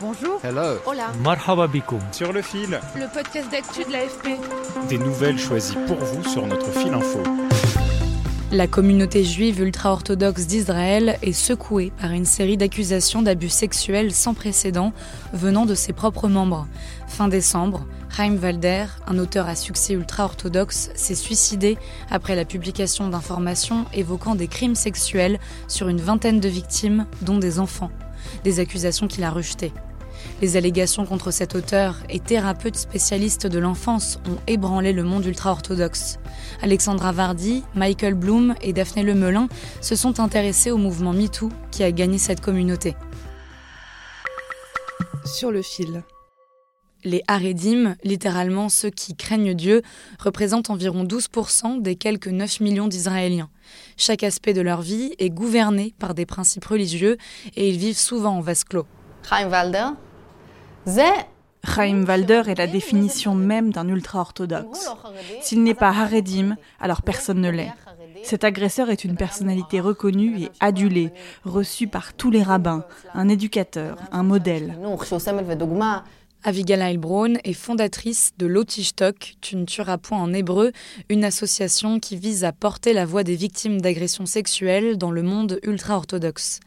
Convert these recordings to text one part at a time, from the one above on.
Bonjour. Hello. Hola. Marhaba. Sur le fil. Le podcast d'actu de l'AFP. Des nouvelles choisies pour vous sur notre fil info. La communauté juive ultra-orthodoxe d'Israël est secouée par une série d'accusations d'abus sexuels sans précédent venant de ses propres membres. Fin décembre, Chaim Valder, un auteur à succès ultra-orthodoxe, s'est suicidé après la publication d'informations évoquant des crimes sexuels sur une vingtaine de victimes, dont des enfants. Des accusations qu'il a rejetées. Les allégations contre cet auteur et thérapeute spécialiste de l'enfance ont ébranlé le monde ultra-orthodoxe. Alexandra Vardy, Michael Bloom et Daphné Lemelin se sont intéressés au mouvement MeToo qui a gagné cette communauté. Sur le fil. Les Haredim, littéralement ceux qui craignent Dieu, représentent environ 12% des quelques 9 millions d'Israéliens. Chaque aspect de leur vie est gouverné par des principes religieux et ils vivent souvent en vase clos. Chaim Chaim Valder est la définition même d'un ultra-orthodoxe. S'il n'est pas Haredim, alors personne ne l'est. Cet agresseur est une personnalité reconnue et adulée, reçue par tous les rabbins, un éducateur, un modèle. Avigail Brown est fondatrice de Lotishtok, Tuntur à point en hébreu, une association qui vise à porter la voix des victimes d'agressions sexuelles dans le monde ultra-orthodoxe.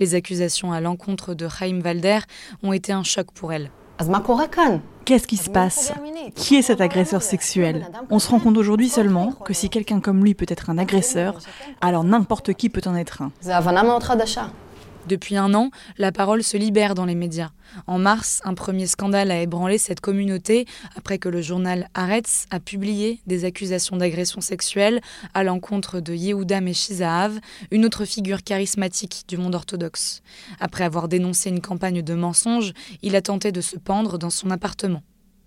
Les accusations à l'encontre de Chaim Valder ont été un choc pour elle. Qu'est-ce qui se passe Qui est cet agresseur sexuel On se rend compte aujourd'hui seulement que si quelqu'un comme lui peut être un agresseur, alors n'importe qui peut en être un. Depuis un an, la parole se libère dans les médias. En mars, un premier scandale a ébranlé cette communauté après que le journal Haaretz a publié des accusations d'agression sexuelle à l'encontre de Yehuda Meshizahav, une autre figure charismatique du monde orthodoxe. Après avoir dénoncé une campagne de mensonges, il a tenté de se pendre dans son appartement.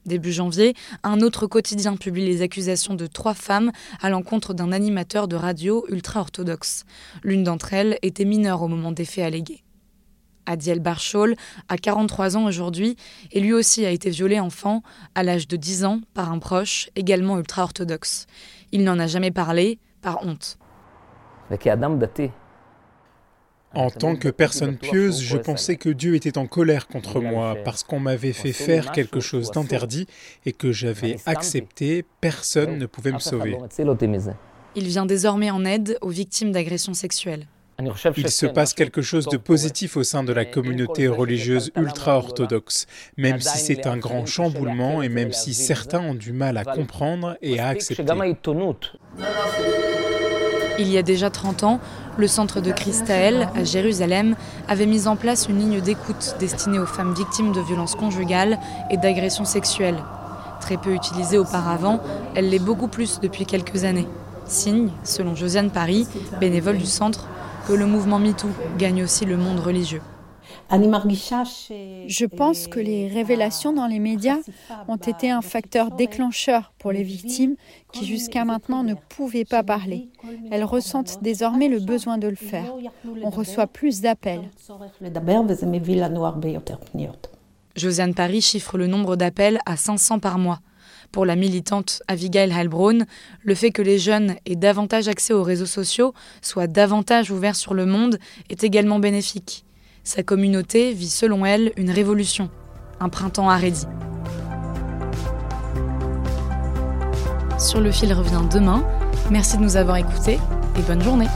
Début janvier, un autre quotidien publie les accusations de trois femmes à l'encontre d'un animateur de radio ultra-orthodoxe. L'une d'entre elles était mineure au moment des faits allégués. Adiel Barchol a 43 ans aujourd'hui et lui aussi a été violé enfant à l'âge de 10 ans par un proche également ultra-orthodoxe. Il n'en a jamais parlé par honte. En tant que personne pieuse, je pensais que Dieu était en colère contre moi parce qu'on m'avait fait faire quelque chose d'interdit et que j'avais accepté, personne ne pouvait me sauver. Il vient désormais en aide aux victimes d'agressions sexuelles. Il se passe quelque chose de positif au sein de la communauté religieuse ultra-orthodoxe, même si c'est un grand chamboulement et même si certains ont du mal à comprendre et à accepter. Il y a déjà 30 ans, le centre de Christaël, à Jérusalem, avait mis en place une ligne d'écoute destinée aux femmes victimes de violences conjugales et d'agressions sexuelles. Très peu utilisée auparavant, elle l'est beaucoup plus depuis quelques années. Signe, selon Josiane Paris, bénévole du centre, que le mouvement MeToo gagne aussi le monde religieux. Je pense que les révélations dans les médias ont été un facteur déclencheur pour les victimes qui jusqu'à maintenant ne pouvaient pas parler. Elles ressentent désormais le besoin de le faire. On reçoit plus d'appels. Josiane Paris chiffre le nombre d'appels à 500 par mois. Pour la militante Abigail Heilbronn, le fait que les jeunes aient davantage accès aux réseaux sociaux, soient davantage ouverts sur le monde, est également bénéfique. Sa communauté vit selon elle une révolution, un printemps arrêté. Sur le fil revient demain. Merci de nous avoir écoutés et bonne journée.